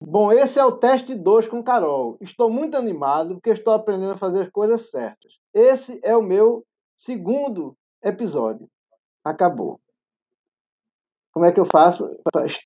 Bom, esse é o teste 2 com Carol. Estou muito animado porque estou aprendendo a fazer as coisas certas. Esse é o meu segundo episódio. Acabou. Como é que eu faço